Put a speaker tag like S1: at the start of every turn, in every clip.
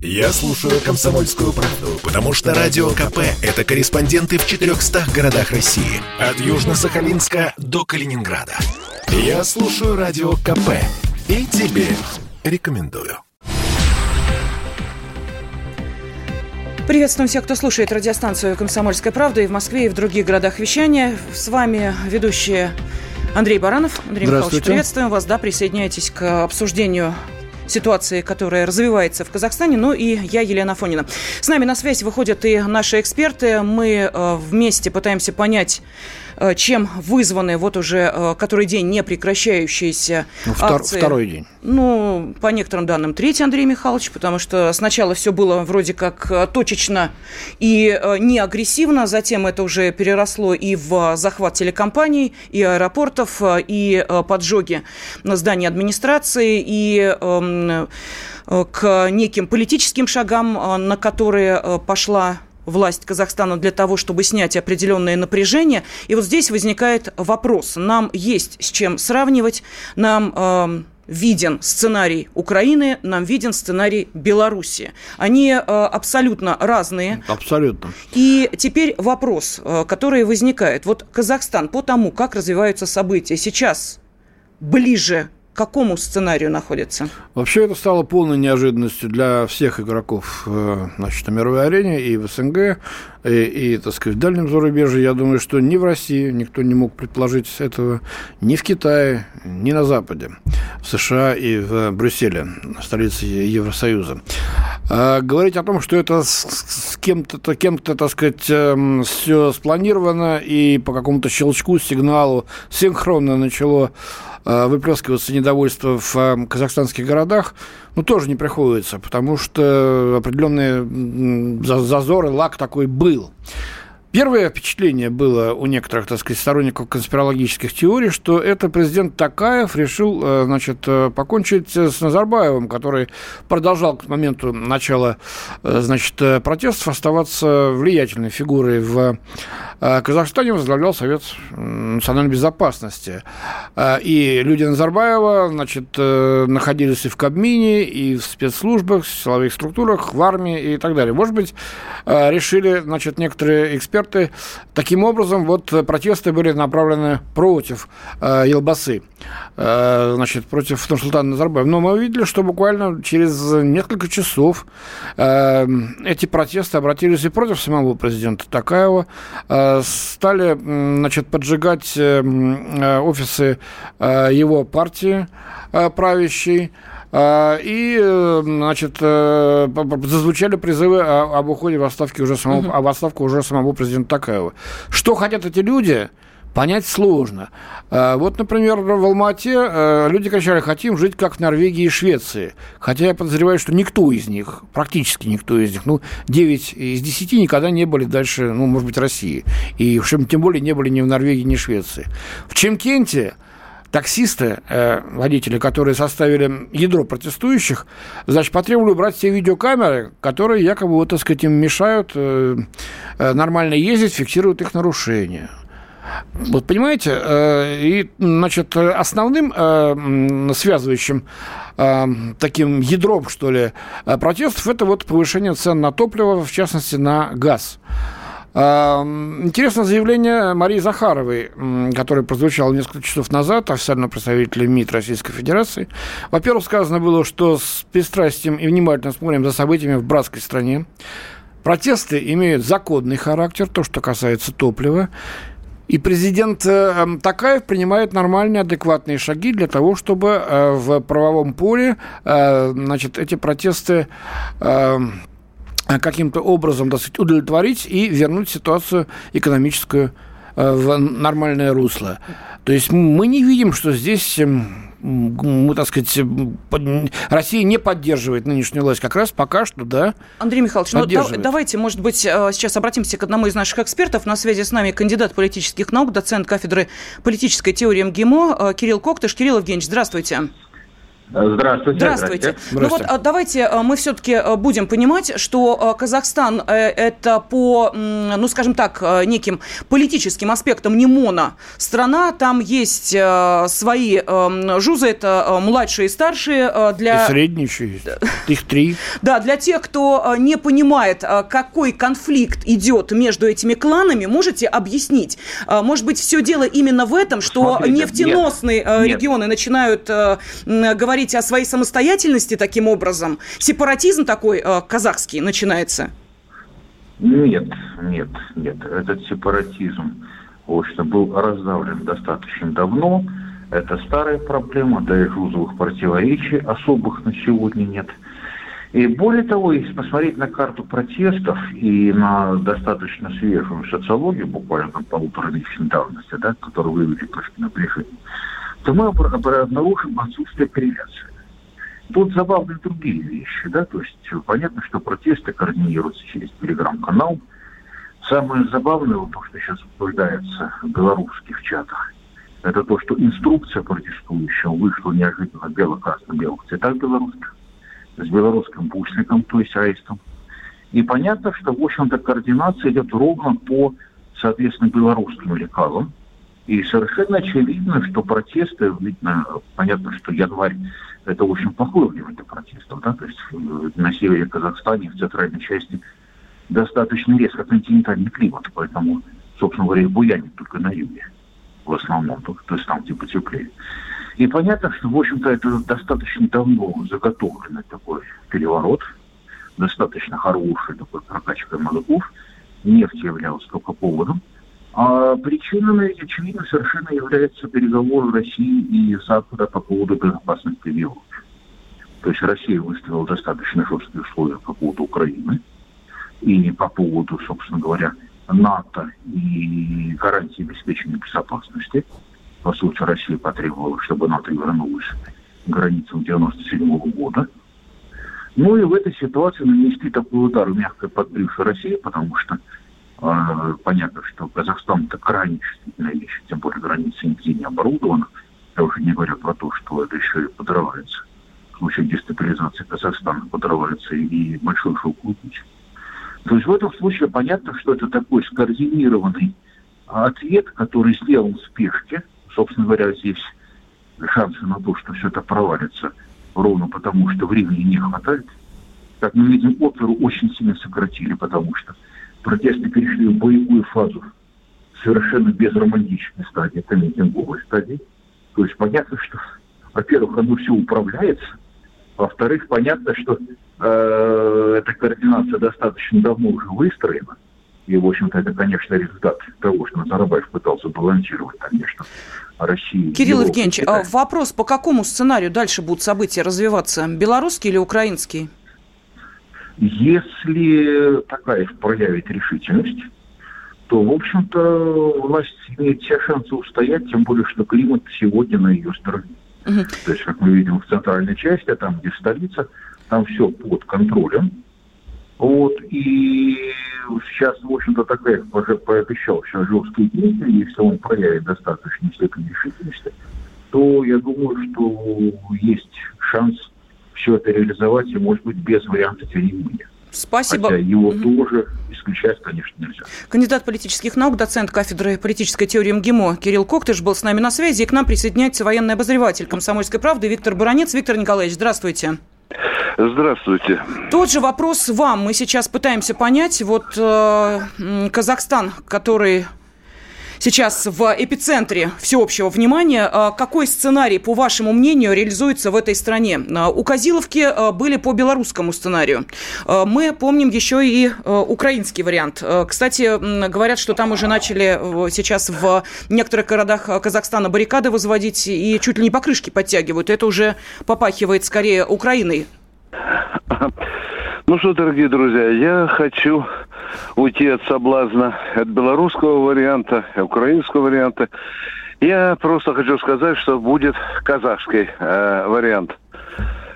S1: Я слушаю «Комсомольскую правду», потому что «Радио КП» — это корреспонденты в 400 городах России. От Южно-Сахалинска до Калининграда. Я слушаю «Радио КП» и тебе рекомендую.
S2: Приветствуем всех, кто слушает радиостанцию «Комсомольская правда» и в Москве, и в других городах вещания. С вами ведущие Андрей Баранов. Андрей Михайлович, приветствуем вас. Да, присоединяйтесь к обсуждению ситуации, которая развивается в Казахстане. Ну и я, Елена Фонина. С нами на связь выходят и наши эксперты. Мы э, вместе пытаемся понять, чем вызваны вот уже э, который день не прекращающиеся ну, акции.
S3: Второй день.
S2: Ну, по некоторым данным, третий Андрей Михайлович, потому что сначала все было вроде как э, точечно и не агрессивно, затем это уже переросло и в захват телекомпаний, и аэропортов, и поджоги на здании администрации, и эм, к неким политическим шагам, на которые пошла власть Казахстана для того, чтобы снять определенное напряжение. И вот здесь возникает вопрос. Нам есть с чем сравнивать. Нам... Э, виден сценарий Украины, нам виден сценарий Беларуси. Они э, абсолютно разные.
S3: Абсолютно.
S2: И теперь вопрос, э, который возникает. Вот Казахстан по тому, как развиваются события, сейчас ближе какому сценарию находится?
S3: Вообще это стало полной неожиданностью для всех игроков э, значит, на мировой арене и в СНГ, и, и так сказать, в дальнем зарубежье. Я думаю, что ни в России никто не мог предположить этого, ни в Китае, ни на Западе, в США и в Брюсселе, столице Евросоюза. А говорить о том, что это с, с кем-то, кем-то, так сказать, эм, все спланировано и по какому-то щелчку, сигналу синхронно начало выплескиваться недовольство в э, казахстанских городах, ну, тоже не приходится, потому что определенные зазоры, лак такой был. Первое впечатление было у некоторых, так сказать, сторонников конспирологических теорий, что это президент Такаев решил, э, значит, э, покончить с Назарбаевым, который продолжал к моменту начала, э, значит, протестов оставаться влиятельной фигурой в Казахстане, возглавлял Совет национальной безопасности. И люди Назарбаева, значит, находились и в Кабмине, и в спецслужбах, в силовых структурах, в армии и так далее. Может быть, решили, значит, некоторые эксперты. Таким образом, вот протесты были направлены против э, Елбасы, э, значит, против Нурсултана Назарбаева. Но мы увидели, что буквально через несколько часов э, эти протесты обратились и против самого президента Такаева, э, стали, значит, поджигать э, э офисы э, его партии э, правящей, и, э, значит, э, зазвучали призывы об уходе в отставке уже самого, угу. об отставку уже самого президента Такаева. Что хотят эти люди? Понять сложно. А, вот, например, в Алмате э, люди кричали, хотим жить как в Норвегии и Швеции. Хотя я подозреваю, что никто из них, практически никто из них, ну, 9 из 10 никогда не были дальше, ну, может быть, России. И тем более не были ни в Норвегии, ни в Швеции. В Чемкенте таксисты, э, водители, которые составили ядро протестующих, значит, потребовали убрать все видеокамеры, которые якобы, вот, так сказать, им мешают э, э, нормально ездить, фиксируют их нарушения. Вот понимаете, э, и, значит, основным э, связывающим э, таким ядром, что ли, протестов это вот повышение цен на топливо, в частности, на газ. Интересно заявление Марии Захаровой, которое прозвучало несколько часов назад, официального представителя МИД Российской Федерации. Во-первых, сказано было, что с пристрастием и внимательно смотрим за событиями в братской стране. Протесты имеют законный характер, то, что касается топлива. И президент э, Такаев принимает нормальные, адекватные шаги для того, чтобы э, в правовом поле э, значит, эти протесты каким-то образом так сказать, удовлетворить и вернуть ситуацию экономическую в нормальное русло. То есть мы не видим, что здесь мы, так сказать, Россия не поддерживает нынешнюю власть. Как раз пока что, да.
S2: Андрей Михайлович, ну да, давайте, может быть, э, сейчас обратимся к одному из наших экспертов. На связи с нами кандидат политических наук, доцент кафедры политической теории МГИМО э, Кирилл Коктыш. Кирилл Евгеньевич, здравствуйте.
S4: Здравствуйте.
S2: Здравствуйте. Здравствуйте. Ну вот а, давайте а, мы все-таки а, будем понимать, что Казахстан э, это по, ну скажем так, неким политическим аспектам не моно страна. Там есть свои жузы, это младшие и старшие.
S3: Для... И средние еще есть. Их три.
S2: Да, для тех, кто не понимает, какой конфликт идет между этими кланами, можете объяснить? Может быть, все дело именно в этом, что Смотрите, нефтеносные нет, регионы нет. начинают говорить говорить о своей самостоятельности таким образом? Сепаратизм такой э, казахский начинается?
S4: Нет, нет, нет. Этот сепаратизм, в общем был раздавлен достаточно давно. Это старая проблема, да и жузовых противоречий особых на сегодня нет. И более того, если посмотреть на карту протестов и на достаточно свежую социологию, буквально там полуторалетней давности, да, которую вывели на брифинг, то мы обнаружим отсутствие корреляции. Тут забавные другие вещи, да, то есть понятно, что протесты координируются через телеграм-канал. Самое забавное, вот то, что сейчас обсуждается в белорусских чатах, это то, что инструкция протестующего вышла неожиданно бело-красно-белых цветах белорусских, с белорусским бусликом, то есть аистом. И понятно, что, в общем-то, координация идет ровно по, соответственно, белорусским лекалам, и совершенно очевидно, что протесты, видно, понятно, что январь – это очень плохое время для протестов, да, то есть э, на севере Казахстана, в центральной части, достаточно резко континентальный климат, поэтому, собственно говоря, буянит только на юге в основном, то, то есть там, где потеплее. И понятно, что, в общем-то, это достаточно давно заготовленный такой переворот, достаточно хороший такой прокачка мозгов. Нефть являлась только поводом. А причиной, очевидно, совершенно является переговоры России и Запада по поводу безопасности Европе. То есть Россия выставила достаточно жесткие условия по поводу Украины и по поводу, собственно говоря, НАТО и гарантии обеспечения безопасности. По сути, Россия потребовала, чтобы НАТО вернулось к границам 97 года. Ну и в этой ситуации нанести такой удар мягко под брюшо России, потому что понятно, что Казахстан это крайне чувствительная вещь, тем более граница нигде не оборудована. Я уже не говорю про то, что это еще и подрывается. В случае дестабилизации Казахстана подрывается и большой шелковый. То есть в этом случае понятно, что это такой скоординированный ответ, который сделан в спешке. Собственно говоря, здесь шансы на то, что все это провалится, ровно потому, что времени не хватает. Как мы видим, оперу очень сильно сократили, потому что протесты перешли в боевую фазу совершенно без романтичной стадии, это митинговой стадии. То есть понятно, что, во-первых, оно все управляется, во-вторых, понятно, что э, эта координация достаточно давно уже выстроена. И, в общем-то, это, конечно, результат того, что Назарбаев пытался балансировать, конечно, Россию.
S2: Кирилл Евгеньевич, а вопрос, по какому сценарию дальше будут события развиваться? Белорусский или украинский?
S4: Если такая проявит решительность, то, в общем-то, власть имеет все шансы устоять, тем более, что климат сегодня на ее стороне. Угу. То есть, как мы видим в центральной части, там, где столица, там все под контролем. Вот, и сейчас, в общем-то, такая пообещал сейчас жесткие действия, если он проявит достаточно степень решительности, то я думаю, что есть шанс все это реализовать, и, может быть, без варианта переимения.
S2: Спасибо.
S4: Хотя его mm тоже исключать, конечно, нельзя.
S2: Кандидат политических наук, доцент кафедры политической теории МГИМО Кирилл Коктыш был с нами на связи, и к нам присоединяется военный обозреватель «Комсомольской правды» Виктор Баранец. Виктор Николаевич, здравствуйте.
S5: Здравствуйте.
S2: Тот же вопрос вам. Мы сейчас пытаемся понять. Вот э, Казахстан, который сейчас в эпицентре всеобщего внимания. А какой сценарий, по вашему мнению, реализуется в этой стране? А, у Козиловки а, были по белорусскому сценарию. Мы помним еще и украинский вариант. Кстати, говорят, что там уже начали сейчас в некоторых городах Казахстана баррикады возводить и чуть ли не покрышки подтягивают. Это уже попахивает скорее Украиной.
S5: Ну что, дорогие друзья, я хочу уйти от соблазна от белорусского варианта, украинского варианта. Я просто хочу сказать, что будет казахский э, вариант.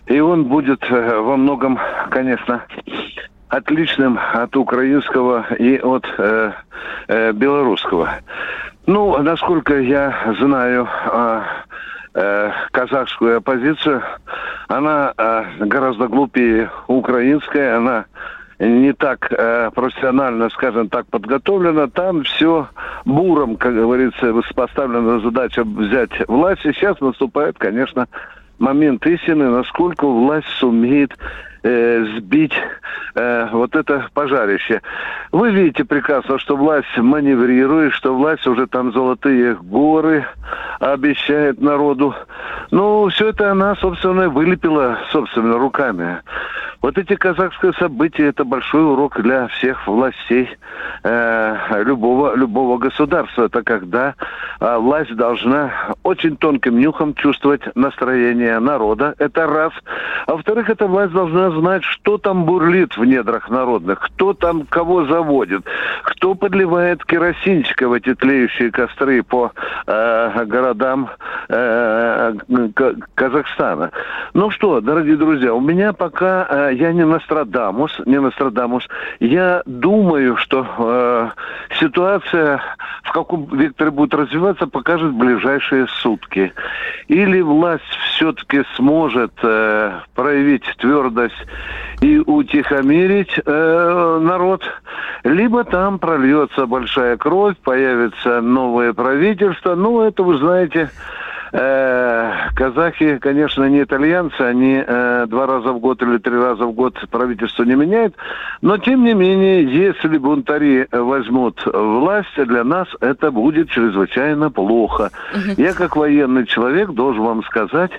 S5: И он будет э, во многом, конечно, отличным от украинского и от э, э, белорусского. Ну, насколько я знаю, э, э, казахскую оппозицию, она э, гораздо глупее украинской, она не так э, профессионально, скажем так, подготовлена. Там все буром, как говорится, поставлена задача взять власть. И сейчас наступает, конечно, момент истины, насколько власть сумеет э, сбить э, вот это пожарище. Вы видите прекрасно, что власть маневрирует, что власть уже там золотые горы обещает народу. Ну, все это она, собственно, вылепила собственно руками. Вот эти казахские события – это большой урок для всех властей э, любого, любого государства. Это когда э, власть должна очень тонким нюхом чувствовать настроение народа. Это раз. А во-вторых, эта власть должна знать, что там бурлит в недрах народных, кто там кого заводит, кто подливает керосинчика в эти тлеющие костры по э, городам э, Казахстана. Ну что, дорогие друзья, у меня пока э, я не Нострадамус, не Нострадамус. Я думаю, что э, ситуация, в каком векторе будет развиваться, покажет ближайшие сутки. Или власть все-таки сможет э, проявить твердость и утихомирить э, народ, либо там прольется большая кровь, появится новое правительство. Ну, это вы знаете, Э, казахи, конечно, не итальянцы, они э, два раза в год или три раза в год правительство не меняют, но тем не менее, если бунтари возьмут власть, для нас это будет чрезвычайно плохо. Я как военный человек должен вам сказать,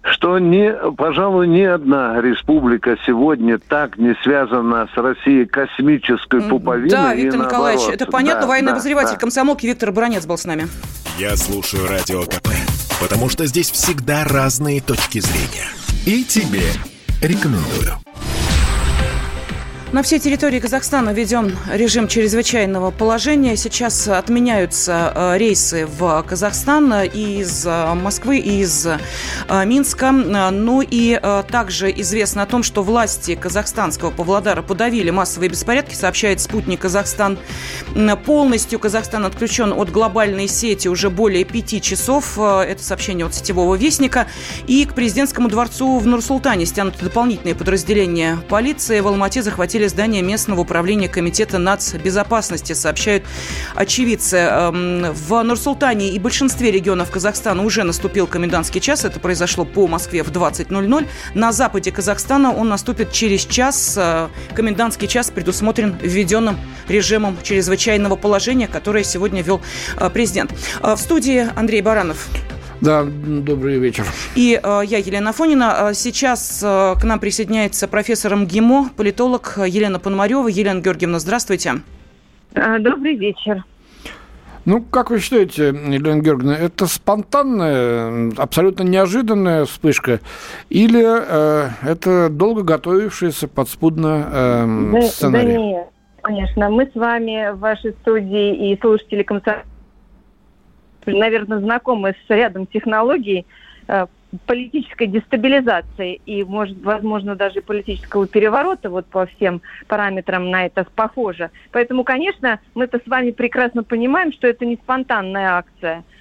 S5: что не, пожалуй, ни одна республика сегодня так не связана с Россией космической пуповиной.
S2: Да, Виктор Николаевич, это понятно. Да, Военный да, обозреватель да. комсомолки Виктор Бронец был с нами.
S1: Я слушаю радио КП потому что здесь всегда разные точки зрения. И тебе рекомендую.
S2: На всей территории Казахстана введен режим чрезвычайного положения. Сейчас отменяются э, рейсы в Казахстан из э, Москвы и из э, Минска. Ну и также известно о том, что власти казахстанского Павлодара подавили массовые беспорядки, сообщает спутник Казахстан. Полностью Казахстан отключен от глобальной сети уже более пяти часов. Это сообщение от сетевого вестника. И к президентскому дворцу в Нур-Султане стянуты дополнительные подразделения полиции. В Алмате захватили захватили здание местного управления Комитета нацбезопасности, сообщают очевидцы. Эм, в Нур-Султане и большинстве регионов Казахстана уже наступил комендантский час. Это произошло по Москве в 20.00. На западе Казахстана он наступит через час. Э, комендантский час предусмотрен введенным режимом чрезвычайного положения, которое сегодня вел э, президент. Э, в студии Андрей Баранов.
S3: Да, добрый вечер.
S2: И э, я, Елена Фонина. Сейчас э, к нам присоединяется профессор МГИМО, политолог Елена Пономарева. Елена Георгиевна, здравствуйте.
S6: А, добрый вечер.
S3: Ну, как вы считаете, Елена Георгиевна, это спонтанная, абсолютно неожиданная вспышка, или э, это долго готовившийся подспудно э, да, сценарий? Да нет,
S6: конечно. Мы с вами в вашей студии и слушатели комсомольского наверное, знакомы с рядом технологий э, политической дестабилизации и, может, возможно, даже политического переворота, вот по всем параметрам на это похоже. Поэтому, конечно, мы-то с вами прекрасно понимаем, что это не спонтанная акция –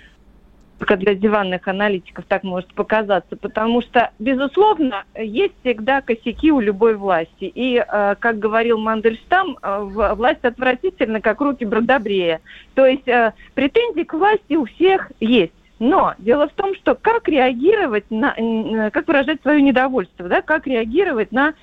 S6: только для диванных аналитиков так может показаться, потому что, безусловно, есть всегда косяки у любой власти. И, э, как говорил Мандельштам, э, власть отвратительна, как руки Бродобрея. То есть э, претензии к власти у всех есть. Но дело в том, что как реагировать на, как выражать свое недовольство, да, как реагировать на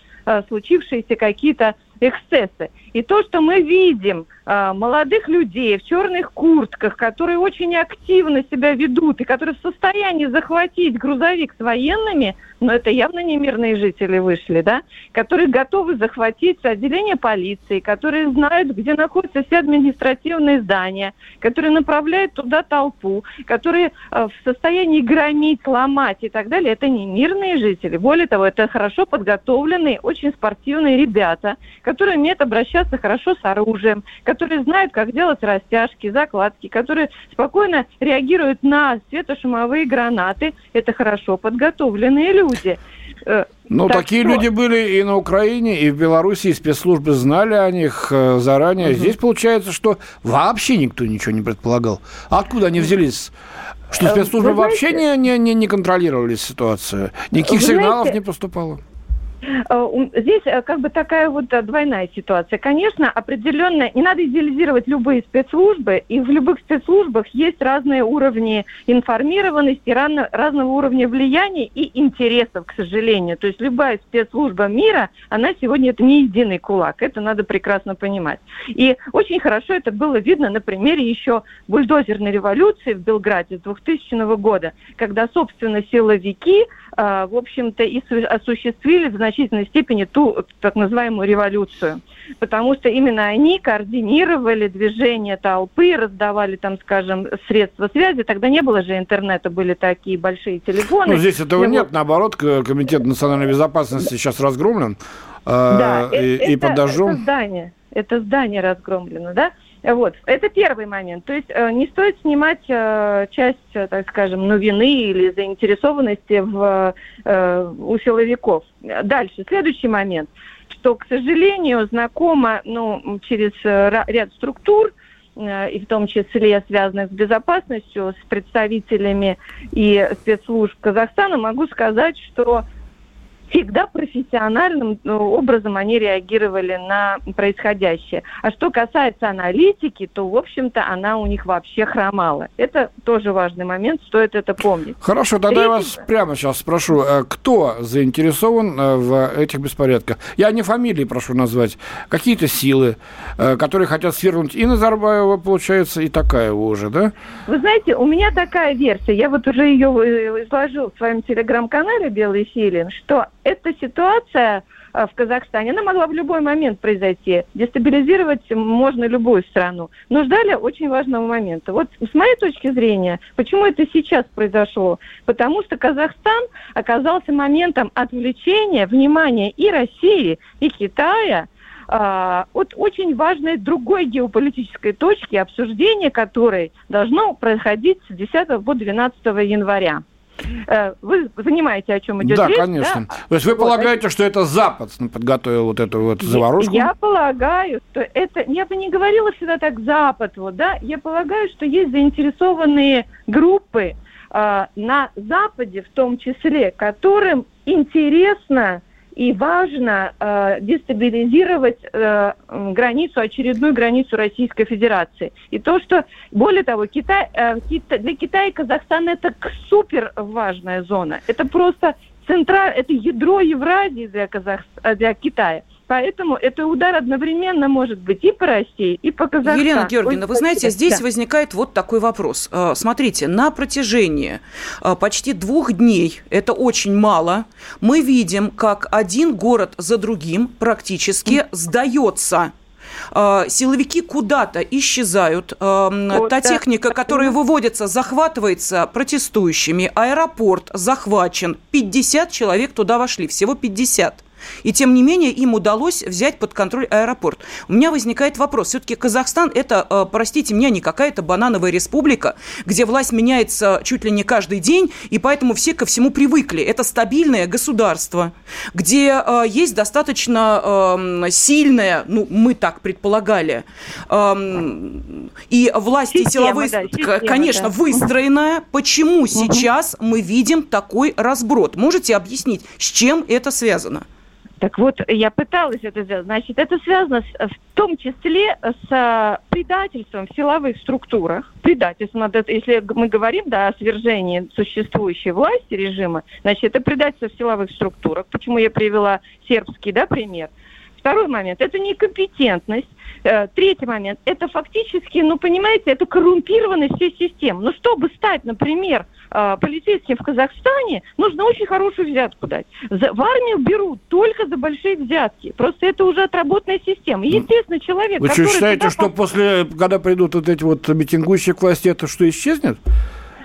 S6: случившиеся какие-то эксцессы. И то, что мы видим э, молодых людей в черных куртках, которые очень активно себя ведут и которые в состоянии захватить грузовик с военными, но это явно не мирные жители вышли, да, которые готовы захватить отделение полиции, которые знают, где находятся все административные здания, которые направляют туда толпу, которые э, в состоянии громить, ломать и так далее. Это не мирные жители. Более того, это хорошо подготовленные, очень спортивные ребята, которые умеют обращаться хорошо с оружием, которые знают, как делать растяжки, закладки, которые спокойно реагируют на светошумовые гранаты. Это хорошо подготовленные люди.
S3: Э, ну, так такие что... люди были и на Украине, и в Беларуси, и спецслужбы знали о них э, заранее. Угу. Здесь получается, что вообще никто ничего не предполагал. Откуда они взялись? Что спецслужбы Вы вообще знаете, не, не, не контролировали ситуацию? Никаких сигналов знаете, не поступало?
S6: Э, здесь э, как бы такая вот э, двойная ситуация. Конечно, определенно не надо идеализировать любые спецслужбы, и в любых спецслужбах есть разные уровни информированности, разного уровня влияния и интересов, к сожалению. То есть любая спецслужба мира, она сегодня это не единый кулак. Это надо прекрасно понимать. И очень хорошо это было видно на примере еще бульдозерной революции в Белграде с 2000 года, когда, собственно, силовики в общем-то, и осуществили в значительной степени ту так называемую революцию. Потому что именно они координировали движение толпы, раздавали там, скажем, средства связи. Тогда не было же интернета, были такие большие телефоны.
S3: Ну, здесь этого и нет, наоборот, Комитет национальной безопасности сейчас разгромлен.
S6: Да, э, и, это, и подожжен. это здание. Это здание разгромлено, да? Вот, это первый момент. То есть э, не стоит снимать э, часть, э, так скажем, ну, вины или заинтересованности в, у силовиков. Дальше, следующий момент, что, к сожалению, знакомо ну, через ряд структур, и в том числе связанных с безопасностью, с представителями и спецслужб Казахстана, могу сказать, что всегда профессиональным ну, образом они реагировали на происходящее. А что касается аналитики, то, в общем-то, она у них вообще хромала. Это тоже важный момент, стоит это помнить.
S3: Хорошо, тогда Третий... я вас прямо сейчас спрошу, э, кто заинтересован э, в этих беспорядках? Я не фамилии прошу назвать, какие-то силы, э, которые хотят свергнуть и Назарбаева, получается, и такая уже, да?
S6: Вы знаете, у меня такая версия, я вот уже ее изложил в своем телеграм-канале «Белый филин», что эта ситуация э, в Казахстане, она могла в любой момент произойти. Дестабилизировать можно любую страну. Но ждали очень важного момента. Вот с моей точки зрения, почему это сейчас произошло? Потому что Казахстан оказался моментом отвлечения внимания и России, и Китая а, от очень важной другой геополитической точки, обсуждение которой должно происходить с 10 по 12 января. Э, вы понимаете, о чем идет
S3: да,
S6: речь?
S3: Конечно. Да, То есть вы вот. полагаете, что это Запад подготовил вот эту вот заварушку?
S6: Я, я полагаю, что это... Я бы не говорила всегда так Запад, вот, да? Я полагаю, что есть заинтересованные группы э, на Западе в том числе, которым интересно и важно э, дестабилизировать э, границу, очередную границу Российской Федерации. И то, что, более того, Китай, э, Кита, для Китая и Казахстана это супер важная зона. Это просто централь, это ядро Евразии для, Казах, для Китая. Поэтому это удар одновременно может быть и по России, и по Казахстану.
S2: Елена Георгиевна, вы знаете, здесь да. возникает вот такой вопрос. А, смотрите, на протяжении а, почти двух дней, это очень мало, мы видим, как один город за другим практически сдается а, силовики куда-то исчезают, вот, та да. техника, которая выводится, захватывается протестующими, аэропорт захвачен, 50 человек туда вошли, всего 50. И тем не менее им удалось взять под контроль аэропорт. У меня возникает вопрос. Все-таки Казахстан это, э, простите меня, не какая-то банановая республика, где власть меняется чуть ли не каждый день, и поэтому все ко всему привыкли. Это стабильное государство, где э, есть достаточно эм, сильная, ну, мы так предполагали, эм, и власти система, силовые, да, система, конечно, да. выстроенная. Почему угу. сейчас мы видим такой разброд? Можете объяснить, с чем это связано?
S6: Так вот, я пыталась это сделать. Значит, это связано с, в том числе с э, предательством в силовых структурах. Предательством, если мы говорим да, о свержении существующей власти режима, значит, это предательство в силовых структурах. Почему я привела сербский да, пример? Второй момент – это некомпетентность. Э, третий момент – это фактически, ну, понимаете, это коррумпированность всей системы. Ну, чтобы стать, например, э, полицейским в Казахстане, нужно очень хорошую взятку дать. За, в армию берут только за большие взятки. Просто это уже отработанная система. Естественно, человек,
S3: Вы что, считаете, что после, когда придут вот эти вот митингующие к власти, это что, исчезнет?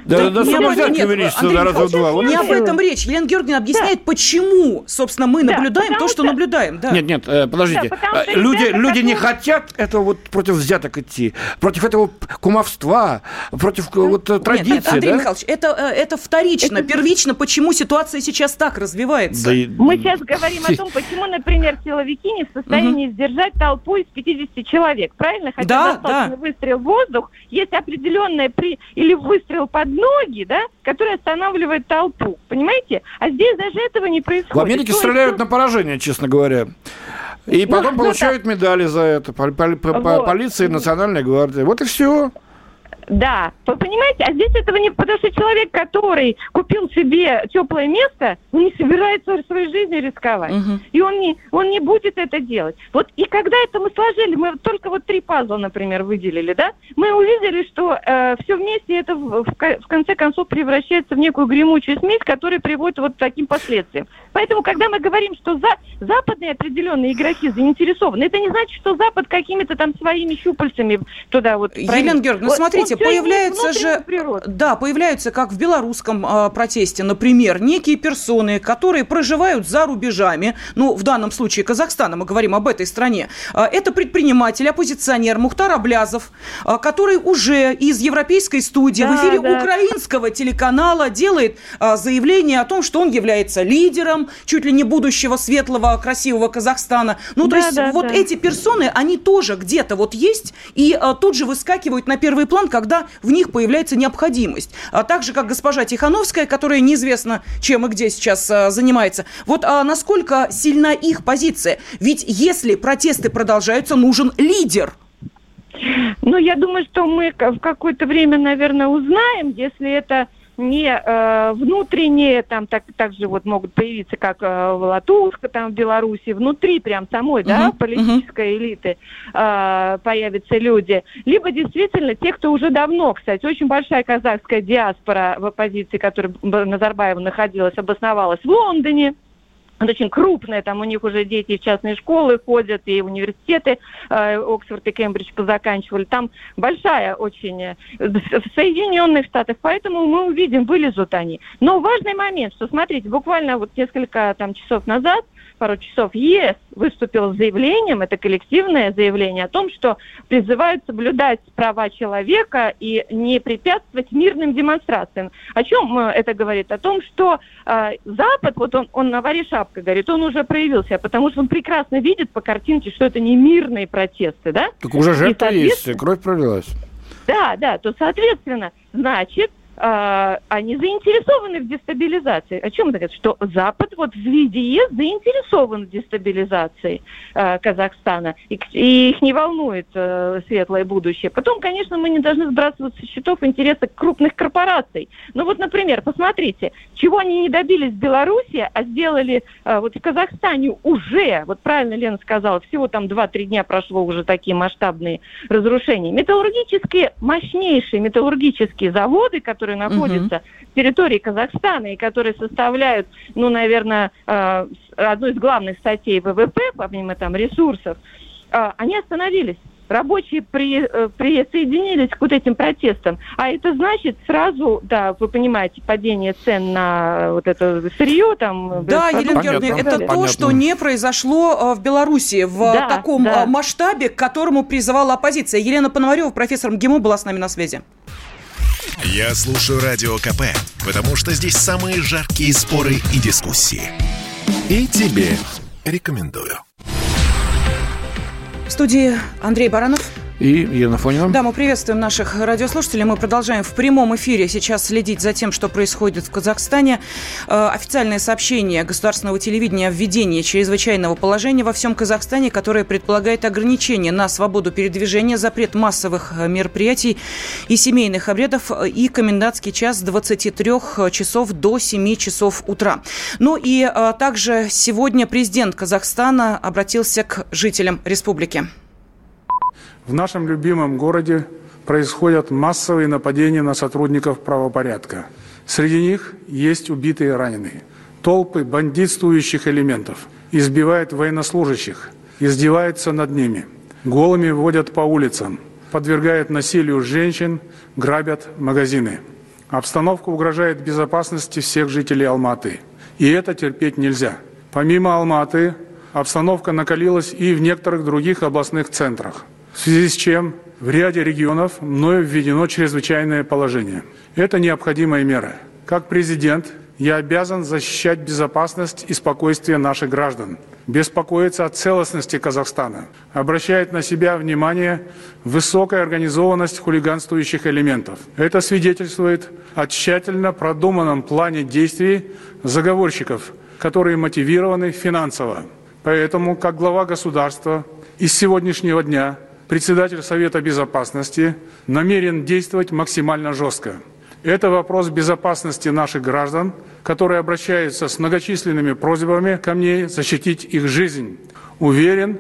S2: Да, да, да не, нет, нет, увеличится Андрей, раза в два. Не об этом речь. Елена Георгиевна объясняет, да. почему, собственно, мы наблюдаем да, то, что, что наблюдаем. Да.
S3: Нет, нет, э, подождите. Да, э, люди люди не хотят этого вот против взяток идти, против этого кумовства, против вот э, традиции. Нет,
S2: Андрей да? Михайлович, это, это вторично. Это... Первично, почему ситуация сейчас так развивается. Да
S6: Мы сейчас говорим о том, почему, например, силовики не в состоянии угу. сдержать толпу из 50 человек. Правильно? Хотя
S2: да, да.
S6: выстрел в воздух, есть определенная при... или выстрел под ноги, да, который останавливает толпу. Понимаете? А здесь даже этого не происходит.
S3: В Америке То стреляют на поражение, честно говоря. И ну, потом ну, получают ну, медали за это. По, по, по, вот. Полиция и Национальная гвардия. Вот и все.
S6: Да, вы понимаете, а здесь этого не... Потому что человек, который купил себе теплое место, он не собирается своей жизнью рисковать. Угу. И он не, он не будет это делать. Вот и когда это мы сложили, мы только вот три пазла, например, выделили, да, мы увидели, что э, все вместе это в, в, в конце концов превращается в некую гремучую смесь, которая приводит вот к таким последствиям. Поэтому, когда мы говорим, что за, западные определенные игроки заинтересованы, это не значит, что Запад какими-то там своими щупальцами туда вот...
S2: Елена Георгиевна, ну смотрите, появляются же, да, появляются, как в белорусском э, протесте, например, некие персоны, которые проживают за рубежами, ну, в данном случае Казахстана, мы говорим об этой стране. Э, это предприниматель, оппозиционер Мухтар Аблязов, э, который уже из европейской студии да, в эфире да. украинского телеканала делает заявление о том, что он является лидером чуть ли не будущего светлого, красивого Казахстана. Ну, да, то есть да, вот да. эти персоны, они тоже где-то вот есть и тут же выскакивают на первый план, когда когда в них появляется необходимость. А так же, как госпожа Тихановская, которая неизвестно чем и где сейчас а, занимается. Вот а насколько сильна их позиция? Ведь если протесты продолжаются, нужен лидер.
S6: Ну, я думаю, что мы в какое-то время, наверное, узнаем, если это не э, внутренние, там так, также вот могут появиться, как э, в Латушка, там в Беларуси, внутри прям самой, uh-huh, да, политической uh-huh. элиты э, появятся люди, либо действительно те, кто уже давно, кстати, очень большая казахская диаспора в оппозиции, которая Назарбаева находилась, обосновалась в Лондоне, это очень крупное, там у них уже дети в частные школы ходят, и университеты э, Оксфорд и Кембридж позаканчивали. Там большая очень э, в Соединенных Штатах, поэтому мы увидим, вылезут они. Но важный момент, что, смотрите, буквально вот несколько там часов назад пару часов ЕС выступил с заявлением, это коллективное заявление о том, что призывают соблюдать права человека и не препятствовать мирным демонстрациям. О чем э, это говорит? О том, что э, Запад, вот он, он на варе шапка говорит, он уже проявился, потому что он прекрасно видит по картинке, что это не мирные протесты, да?
S3: Так уже жертвы есть, кровь пролилась.
S6: Да, да, то, соответственно, значит, а, они заинтересованы в дестабилизации. О чем это говорит? Что Запад вот в виде ЕС заинтересован в дестабилизации э, Казахстана, и, и их не волнует э, светлое будущее. Потом, конечно, мы не должны сбрасывать со счетов интересы крупных корпораций. Ну вот, например, посмотрите, чего они не добились в Беларуси, а сделали э, вот в Казахстане уже, вот правильно Лена сказала, всего там 2-3 дня прошло уже такие масштабные разрушения. Металлургические, мощнейшие металлургические заводы, которые которые находятся угу. в территории Казахстана и которые составляют, ну, наверное, э, одну из главных статей ВВП, помимо там ресурсов, э, они остановились рабочие при, э, присоединились к вот этим протестам. А это значит сразу, да, вы понимаете, падение цен на вот это сырье там.
S2: Да, Елена Георгиевна, это понятно. то, что не произошло в Беларуси в да, таком да. масштабе, к которому призывала оппозиция. Елена Пономарева, профессор МГИМО, была с нами на связи.
S1: Я слушаю Радио КП, потому что здесь самые жаркие споры и дискуссии. И тебе рекомендую.
S2: В студии Андрей Баранов.
S3: И Елена Фонина.
S2: Да, мы приветствуем наших радиослушателей. Мы продолжаем в прямом эфире сейчас следить за тем, что происходит в Казахстане. Э, официальное сообщение государственного телевидения о введении чрезвычайного положения во всем Казахстане, которое предполагает ограничение на свободу передвижения, запрет массовых э, мероприятий и семейных обрядов и комендантский час с 23 часов до 7 часов утра. Ну и э, также сегодня президент Казахстана обратился к жителям республики.
S7: В нашем любимом городе происходят массовые нападения на сотрудников правопорядка. Среди них есть убитые и раненые. Толпы бандитствующих элементов избивают военнослужащих, издеваются над ними, голыми водят по улицам, подвергают насилию женщин, грабят магазины. Обстановка угрожает безопасности всех жителей Алматы. И это терпеть нельзя. Помимо Алматы, обстановка накалилась и в некоторых других областных центрах – в связи с чем в ряде регионов мною введено чрезвычайное положение. Это необходимая мера. Как президент я обязан защищать безопасность и спокойствие наших граждан, беспокоиться о целостности Казахстана, обращает на себя внимание высокая организованность хулиганствующих элементов. Это свидетельствует о тщательно продуманном плане действий заговорщиков, которые мотивированы финансово. Поэтому, как глава государства, из сегодняшнего дня председатель Совета Безопасности намерен действовать максимально жестко. Это вопрос безопасности наших граждан, которые обращаются с многочисленными просьбами ко мне защитить их жизнь. Уверен,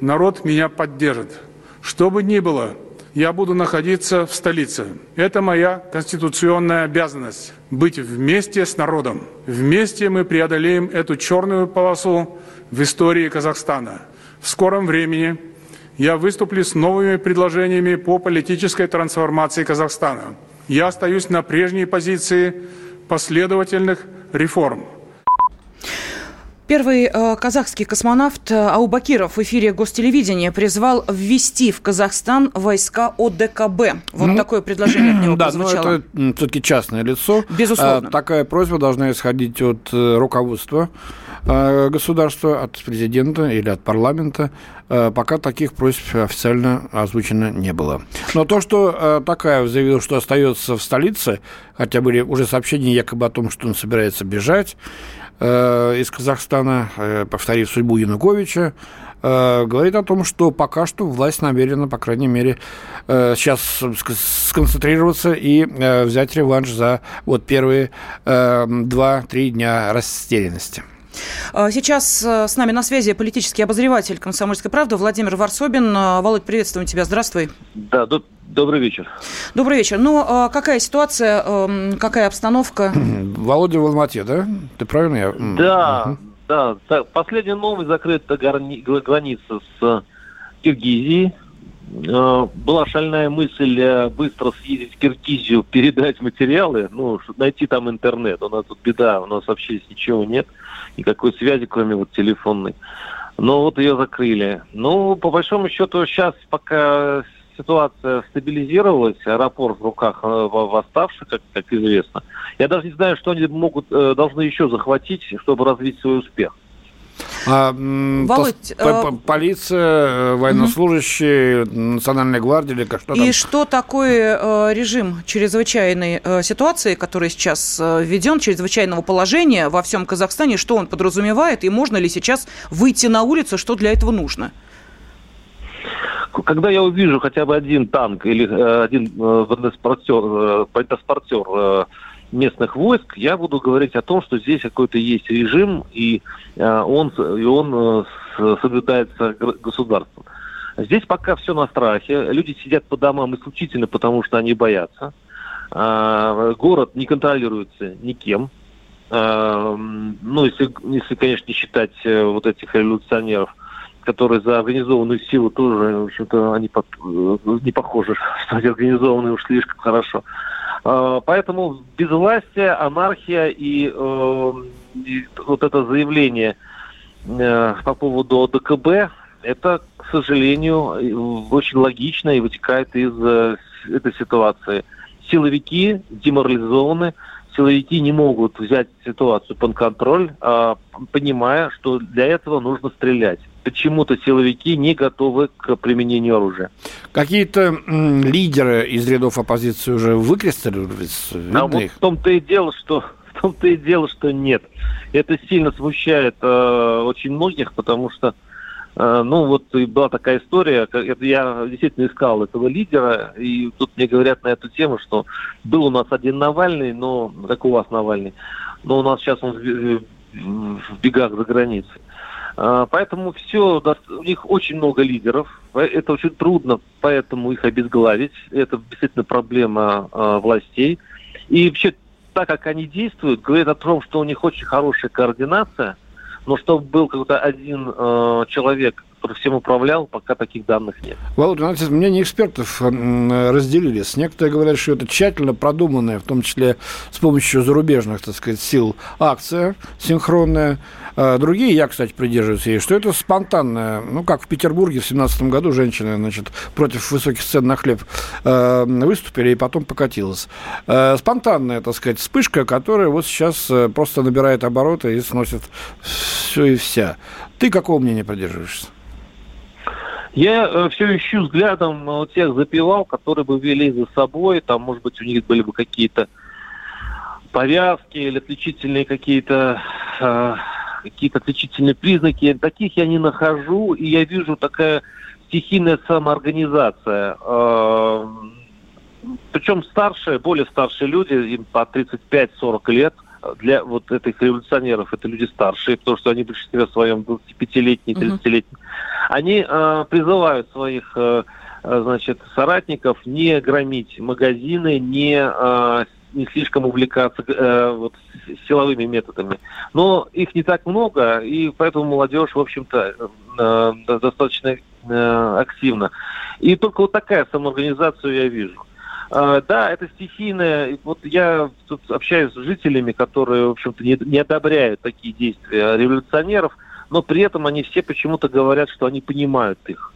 S7: народ меня поддержит. Что бы ни было, я буду находиться в столице. Это моя конституционная обязанность – быть вместе с народом. Вместе мы преодолеем эту черную полосу в истории Казахстана. В скором времени я выступлю с новыми предложениями по политической трансформации Казахстана – я остаюсь на прежней позиции последовательных реформ.
S2: Первый э, казахский космонавт Аубакиров в эфире гостелевидения призвал ввести в Казахстан войска ОДКБ. Вот ну, такое предложение от него да, прозвучало.
S3: но это все-таки частное лицо.
S2: Безусловно.
S3: А, такая просьба должна исходить от э, руководства Э, государства, от президента или от парламента, э, пока таких просьб официально озвучено не было. Но то, что э, Такаев заявил, что остается в столице, хотя были уже сообщения якобы о том, что он собирается бежать из Казахстана, повторив судьбу Януковича, говорит о том, что пока что власть намерена, по крайней мере, сейчас сконцентрироваться и взять реванш за вот первые два-три дня растерянности.
S2: А, сейчас э, с нами на связи политический обозреватель «Комсомольской правды» Владимир Варсобин. А, Володь, приветствуем тебя. Здравствуй.
S8: Да, добрый вечер.
S2: Добрый вечер. Ну, а, какая ситуация, эм, какая обстановка?
S3: Володя в Алмате, да? Ты правильно? Я...
S8: Да, угу. да. Так, последняя новость закрыта граница с Киргизией. Э, была шальная мысль э, быстро съездить в Киргизию, передать материалы, ну, найти там интернет. У нас тут беда, у нас вообще ничего нет, никакой связи, кроме вот телефонной. Но вот ее закрыли. Ну, по большому счету, сейчас пока ситуация стабилизировалась, аэропорт в руках э, восставших, как, как известно. Я даже не знаю, что они могут, должны еще захватить, чтобы развить свой успех.
S3: А, Володь, то, э... полиция, военнослужащие, угу. национальная гвардия или что
S2: там? И что такое э, режим чрезвычайной э, ситуации, который сейчас э, введен, чрезвычайного положения во всем Казахстане, что он подразумевает, и можно ли сейчас выйти на улицу, что для этого нужно?
S8: Когда я увижу хотя бы один танк или э, один э, бронетранспортер, э, местных войск, я буду говорить о том, что здесь какой-то есть режим, и э, он, и он э, соблюдается государством. Здесь пока все на страхе. Люди сидят по домам исключительно потому, что они боятся. Э, город не контролируется никем. Э, ну, если, если, конечно, не считать э, вот этих революционеров, которые за организованную силу тоже, в общем-то, они не похожи, что они организованные уж слишком хорошо. Поэтому безвластие, анархия и, э, и вот это заявление э, по поводу ДКБ, это, к сожалению, очень логично и вытекает из этой ситуации. Силовики деморализованы, силовики не могут взять ситуацию под контроль, понимая, что для этого нужно стрелять почему-то силовики не готовы к применению оружия.
S3: Какие-то лидеры из рядов оппозиции уже выкристаллировались?
S8: А вот в том-то и дело, что в том-то и дело, что нет. Это сильно смущает э, очень многих, потому что ну, вот была такая история, я действительно искал этого лидера, и тут мне говорят на эту тему, что был у нас один Навальный, но, как у вас Навальный, но у нас сейчас он в, в бегах за границей. А, поэтому все, у них очень много лидеров. Это очень трудно, поэтому их обезглавить. Это действительно проблема властей. И вообще, так как они действуют, говорит о том, что у них очень хорошая координация, но чтобы был какой-то один э, человек, который всем управлял, пока таких данных нет.
S3: Володя, знаете, мнения экспертов разделились. Некоторые говорят, что это тщательно продуманная, в том числе с помощью зарубежных, так сказать, сил, акция синхронная. А другие, я, кстати, придерживаюсь ей, что это спонтанная, ну, как в Петербурге в 17 году женщины, значит, против высоких цен на хлеб э, выступили и потом покатилась. Э, спонтанная, так сказать, вспышка, которая вот сейчас э, просто набирает обороты и сносит все и вся. Ты какого мнения придерживаешься?
S8: Я э, все ищу взглядом э, тех запивал, которые бы вели за собой, там, может быть, у них были бы какие-то повязки или отличительные какие-то э, какие-то отличительные признаки. Таких я не нахожу, и я вижу такая стихийная самоорганизация. Причем старшие, более старшие люди, им по 35-40 лет – для вот этих революционеров, это люди старшие, потому что они в большинстве своем 25-летние, 30-летние, они э, призывают своих э, э, значит, соратников не громить магазины, не, э, не слишком увлекаться э, вот, силовыми методами. Но их не так много, и поэтому молодежь, в общем-то, э, достаточно э, активна. И только вот такая самоорганизацию я вижу. А, да, это стихийное. Вот я тут общаюсь с жителями, которые, в общем-то, не, не одобряют такие действия революционеров, но при этом они все почему-то говорят, что они понимают их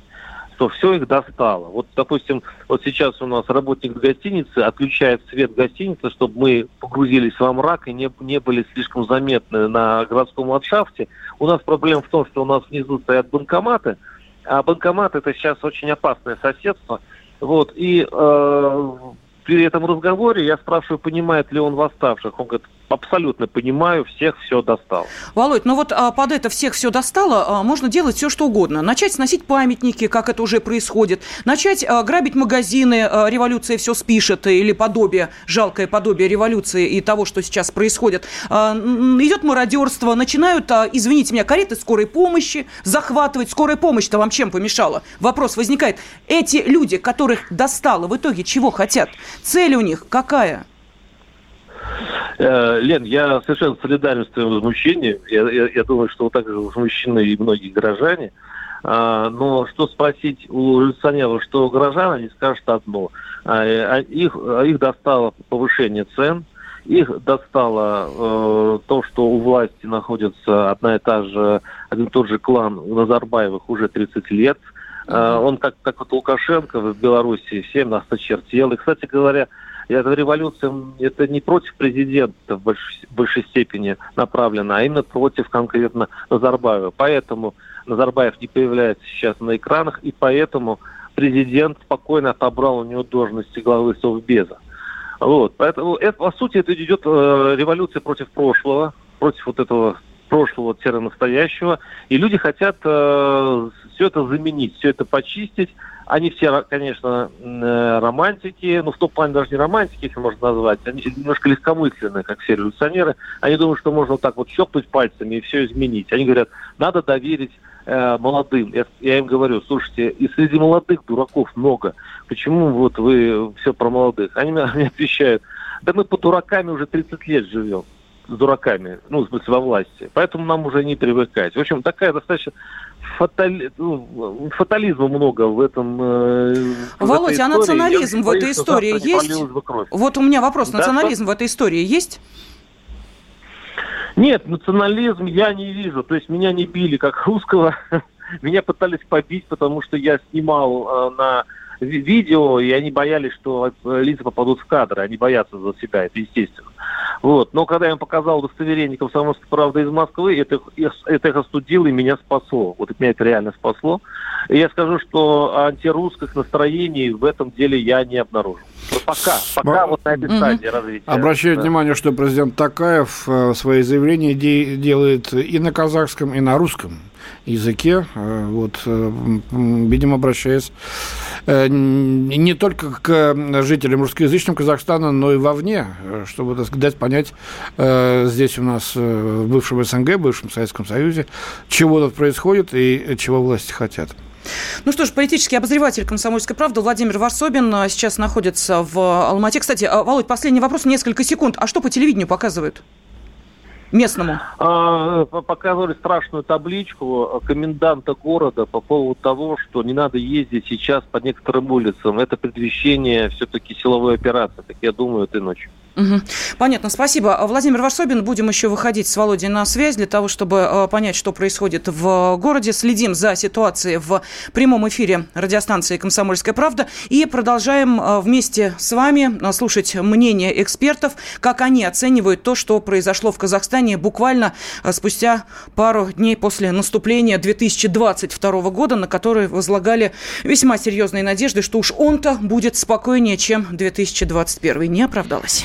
S8: что все их достало. Вот, допустим, вот сейчас у нас работник гостиницы отключает свет гостиницы, чтобы мы погрузились во мрак и не, не были слишком заметны на городском ландшафте. У нас проблема в том, что у нас внизу стоят банкоматы, а банкомат это сейчас очень опасное соседство – вот, и э, при этом разговоре я спрашиваю, понимает ли он восставших. Он говорит, абсолютно понимаю, всех все достал.
S2: Володь, ну вот а, под это всех все достало, а, можно делать все, что угодно. Начать сносить памятники, как это уже происходит. Начать а, грабить магазины, а, революция все спишет, или подобие, жалкое подобие революции и того, что сейчас происходит. А, идет мародерство, начинают, а, извините меня, кареты скорой помощи захватывать. Скорая помощь-то вам чем помешала? Вопрос возникает. Эти люди, которых достало, в итоге чего хотят? Цель у них какая?
S8: Э, Лен, я совершенно солидарен с твоим возмущением. Я, я, я думаю, что вот так же возмущены и многие горожане. А, но что спросить у революционеров, что у горожан, они скажут одно. А, а их, их достало повышение цен, их достало э, то, что у власти находится одна и та же, один и тот же клан Назарбаевых уже 30 лет. Э, он, как, как вот Лукашенко в Беларуси, всем нас очертел. И, кстати говоря, эта революция это не против президента в большей, большей степени направлена, а именно против конкретно Назарбаева. Поэтому Назарбаев не появляется сейчас на экранах, и поэтому президент спокойно отобрал у него должности главы Совбеза. Вот, поэтому это, по сути это идет э, революция против прошлого, против вот этого прошлого-настоящего, и люди хотят э, все это заменить, все это почистить, они все, конечно, э, романтики, ну, в том плане даже не романтики, если можно назвать, они немножко легкомысленные, как все революционеры. Они думают, что можно вот так вот щелкнуть пальцами и все изменить. Они говорят, надо доверить э, молодым. Я, я им говорю, слушайте, и среди молодых дураков много. Почему вот вы все про молодых? Они мне отвечают, да мы по дураками уже 30 лет живем дураками, ну, в смысле, во власти. Поэтому нам уже не привыкать. В общем, такая достаточно фатали... ну, фатализма много в этом. Э,
S2: Володь, а национализм в этой истории есть? Вот у меня вопрос. Национализм да, в этой истории есть?
S8: Нет, национализм я не вижу. То есть меня не били как русского. меня пытались побить, потому что я снимал э, на видео, и они боялись, что э, лица попадут в кадры, они боятся за себя, это естественно. Вот. Но когда я им показал удостоверение комсомольской правды из Москвы, это, это их остудило и меня спасло. Вот меня это реально спасло. И я скажу, что антирусских настроений в этом деле я не обнаружил. Но пока, пока вот на этой стадии развития.
S3: Обращаю да. внимание, что президент Такаев э, свои заявления делает и на казахском, и на русском языке, э, вот, э, видимо, обращаясь э, не только к жителям русскоязычного Казахстана, но и вовне, чтобы, дать понять здесь у нас в бывшем СНГ, в бывшем Советском Союзе, чего тут происходит и чего власти хотят.
S2: Ну что ж, политический обозреватель «Комсомольской правды» Владимир Варсобин сейчас находится в Алмате. Кстати, Володь, последний вопрос, несколько секунд. А что по телевидению показывают? Местному?
S8: А, показывали страшную табличку коменданта города по поводу того, что не надо ездить сейчас по некоторым улицам. Это предвещение все-таки силовой операции, как я думаю, этой ночью.
S2: Угу. Понятно, спасибо. Владимир Варсобин, будем еще выходить с Володей на связь для того, чтобы э, понять, что происходит в городе. Следим за ситуацией в прямом эфире радиостанции «Комсомольская правда» и продолжаем э, вместе с вами э, слушать мнение экспертов, как они оценивают то, что произошло в Казахстане буквально спустя пару дней после наступления 2022 года, на который возлагали весьма серьезные надежды, что уж он-то будет спокойнее, чем 2021. Не оправдалось